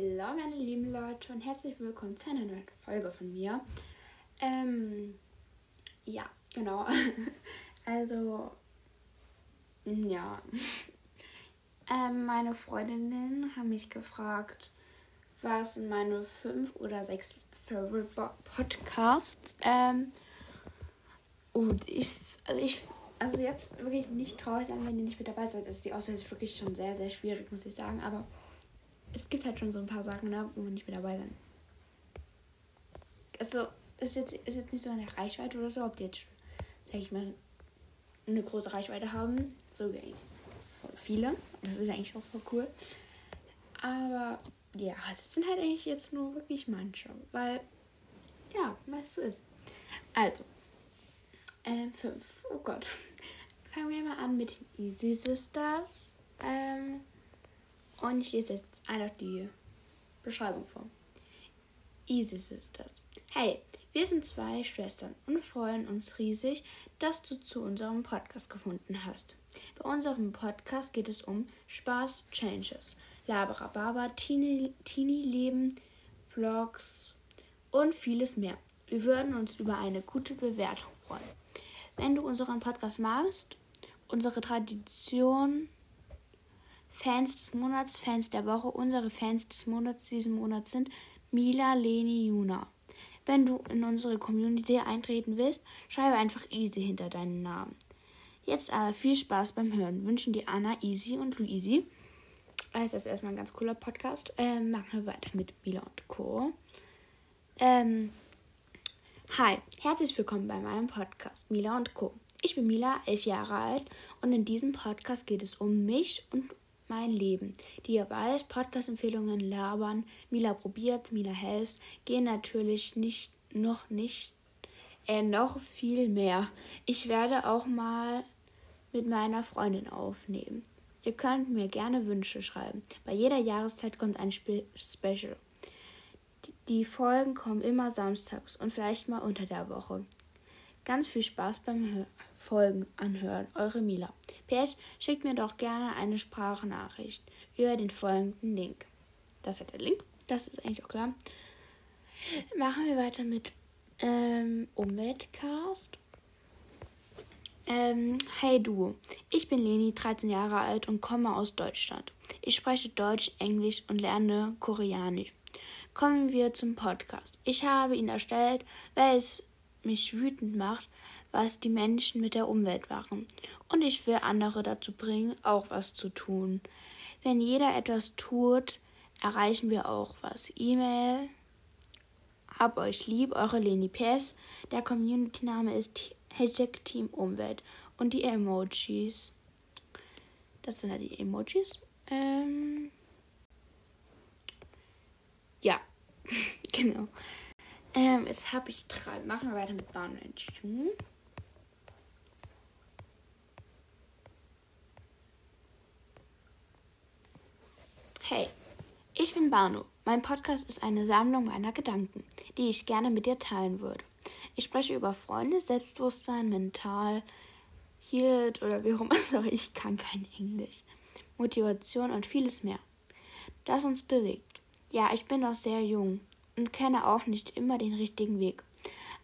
Hallo meine lieben Leute und herzlich willkommen zu einer neuen Folge von mir. Ähm, ja, genau. also, ja. Ähm, meine Freundinnen haben mich gefragt, was sind meine fünf oder sechs Favorite Podcasts. Ähm, und ich, also ich, also jetzt wirklich nicht traurig sein, wenn ihr nicht mit dabei seid. Also die Auswahl ist wirklich schon sehr, sehr schwierig, muss ich sagen. Aber es gibt halt schon so ein paar Sachen, ne, wo man nicht mit dabei sein. Also, ist jetzt, ist jetzt nicht so eine Reichweite oder so, ob die jetzt, sag ich mal, eine große Reichweite haben. So wie eigentlich voll viele. Das ist eigentlich auch voll cool. Aber ja, das sind halt eigentlich jetzt nur wirklich manche. Weil, ja, weißt du ist. Also, ähm, fünf. Oh Gott. Fangen wir mal an mit den Easy Sisters. Ähm, und ich lese jetzt einfach die Beschreibung vor. Easy Sisters. Hey, wir sind zwei Schwestern und freuen uns riesig, dass du zu unserem Podcast gefunden hast. Bei unserem Podcast geht es um Spaß, Changes, Laberababa, Teenie-Leben, Vlogs und vieles mehr. Wir würden uns über eine gute Bewertung freuen. Wenn du unseren Podcast magst, unsere Tradition Fans des Monats, Fans der Woche. Unsere Fans des Monats diesen Monat sind Mila, Leni, Juna. Wenn du in unsere Community eintreten willst, schreibe einfach Easy hinter deinen Namen. Jetzt aber viel Spaß beim Hören. Wünschen dir Anna, Easy und Luisi. Das ist erstmal ein ganz cooler Podcast. Ähm, machen wir weiter mit Mila und Co. Ähm, hi, herzlich willkommen bei meinem Podcast Mila und Co. Ich bin Mila, elf Jahre alt und in diesem Podcast geht es um mich und mein Leben. Die ihr weiß, Podcast-Empfehlungen labern, Mila probiert, Mila helst, gehen natürlich nicht, noch nicht, äh, noch viel mehr. Ich werde auch mal mit meiner Freundin aufnehmen. Ihr könnt mir gerne Wünsche schreiben. Bei jeder Jahreszeit kommt ein Spe Special. Die Folgen kommen immer samstags und vielleicht mal unter der Woche. Ganz viel Spaß beim. Folgen anhören. Eure Mila. PS, schickt mir doch gerne eine Sprachnachricht über den folgenden Link. Das hat der Link. Das ist eigentlich auch klar. Machen wir weiter mit ähm, Umweltcast. Ähm, hey du, ich bin Leni, 13 Jahre alt und komme aus Deutschland. Ich spreche Deutsch, Englisch und lerne Koreanisch. Kommen wir zum Podcast. Ich habe ihn erstellt, weil es mich wütend macht, was die Menschen mit der Umwelt machen. Und ich will andere dazu bringen, auch was zu tun. Wenn jeder etwas tut, erreichen wir auch was. E-Mail. Hab euch lieb, eure Leni PS. Der Community-Name ist Hashtag Team Umwelt. Und die Emojis. Das sind ja die Emojis. Ähm ja, genau. Ähm, jetzt habe ich drei. Machen wir weiter mit Bahn Hey, ich bin Bano. Mein Podcast ist eine Sammlung meiner Gedanken, die ich gerne mit dir teilen würde. Ich spreche über Freunde, Selbstbewusstsein, mental, Healed oder wie auch immer. Sorry, ich kann kein Englisch. Motivation und vieles mehr. Das uns bewegt. Ja, ich bin noch sehr jung und kenne auch nicht immer den richtigen Weg.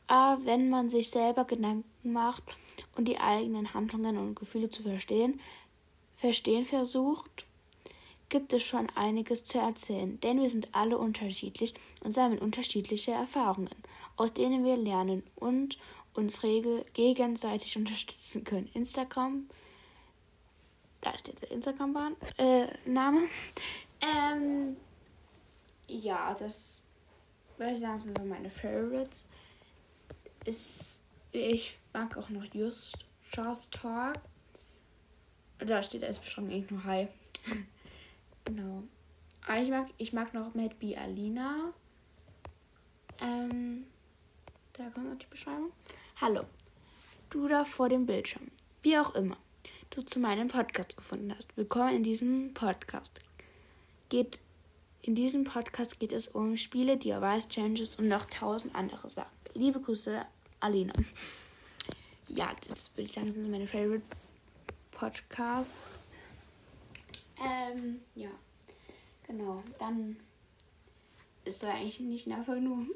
Aber wenn man sich selber Gedanken macht und die eigenen Handlungen und Gefühle zu verstehen, verstehen versucht, gibt es schon einiges zu erzählen, denn wir sind alle unterschiedlich und sammeln unterschiedliche Erfahrungen, aus denen wir lernen und uns regel gegenseitig unterstützen können. Instagram, da steht der Instagram-Name. Äh, ähm, ja, das würde ich sagen, sind so meine Favorites. Ist, ich mag auch noch Just Just Talk. Da steht als Beschreibung eigentlich nur Hi. Genau. Aber ich mag, ich mag noch Mad B Alina. Ähm, da kommt noch die Beschreibung. Hallo. Du da vor dem Bildschirm. Wie auch immer du zu meinem Podcast gefunden hast. Willkommen in diesem Podcast. Geht, in diesem Podcast geht es um Spiele, DIYs, Challenges und noch tausend andere Sachen. Liebe Grüße, Alina. Ja, das würde ich sagen, sind meine Favorite Podcasts. Ähm, ja. Genau. Dann es soll eigentlich nicht einfach nur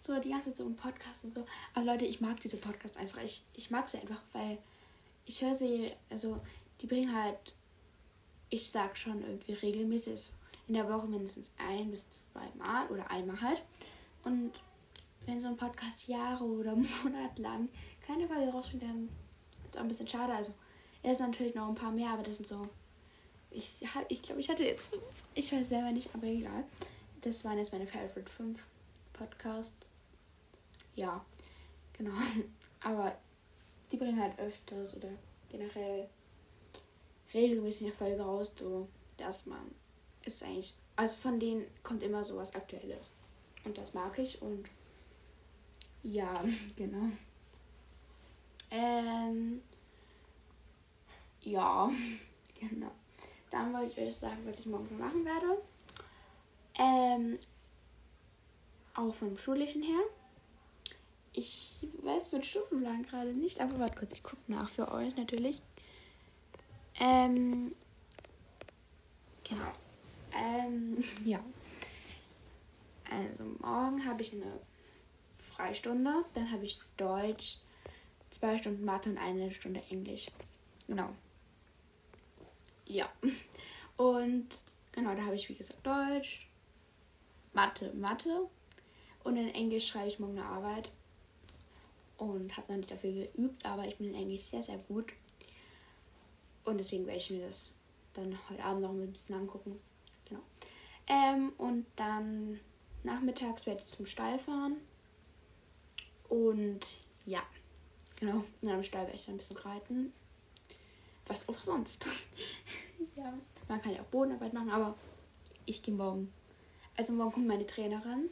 so die ganze Zeit so ein Podcast und so. Aber Leute, ich mag diese Podcasts einfach. Ich, ich mag sie einfach, weil ich höre sie, also die bringen halt, ich sag schon irgendwie regelmäßig in der Woche mindestens ein bis zwei Mal oder einmal halt. Und wenn so ein Podcast Jahre oder Monate lang keine Folge rausbringt, dann ist es auch ein bisschen schade. Also er ist natürlich noch ein paar mehr, aber das sind so. Ich, ich glaube, ich hatte jetzt fünf. Ich weiß selber nicht, aber egal. Das waren jetzt meine Favorite 5 Podcast. Ja, genau. Aber die bringen halt öfters oder generell regelmäßig eine Folge raus, so dass man ist eigentlich. Also von denen kommt immer so was Aktuelles. Und das mag ich und ja, genau. Ähm, ja, genau. Dann wollte ich euch sagen, was ich morgen machen werde. Ähm, auch vom Schulischen her. Ich weiß mit Stundenplan gerade nicht, aber warte kurz, ich gucke nach für euch natürlich. Ähm, genau. Ähm, ja. Also morgen habe ich eine Freistunde, dann habe ich Deutsch, zwei Stunden Mathe und eine Stunde Englisch. Genau. Ja. Und genau, da habe ich wie gesagt Deutsch, Mathe, Mathe und in Englisch schreibe ich morgen eine Arbeit und habe noch nicht dafür geübt, aber ich bin in Englisch sehr, sehr gut. Und deswegen werde ich mir das dann heute Abend noch ein bisschen angucken. Genau. Ähm, und dann nachmittags werde ich zum Stall fahren. Und ja, genau. Und am Stall werde ich dann ein bisschen reiten. Was auch sonst. ja, man kann ja auch Bodenarbeit machen, aber ich gehe morgen. Also morgen kommt meine Trainerin.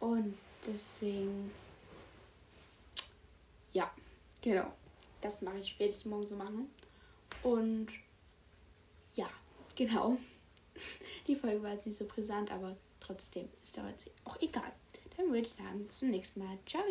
Und deswegen. Ja, genau. Das mache ich, werde ich morgen so machen. Und ja, genau. Die Folge war jetzt nicht so brisant, aber trotzdem ist da jetzt auch egal. Dann würde ich sagen, bis zum nächsten Mal. Ciao!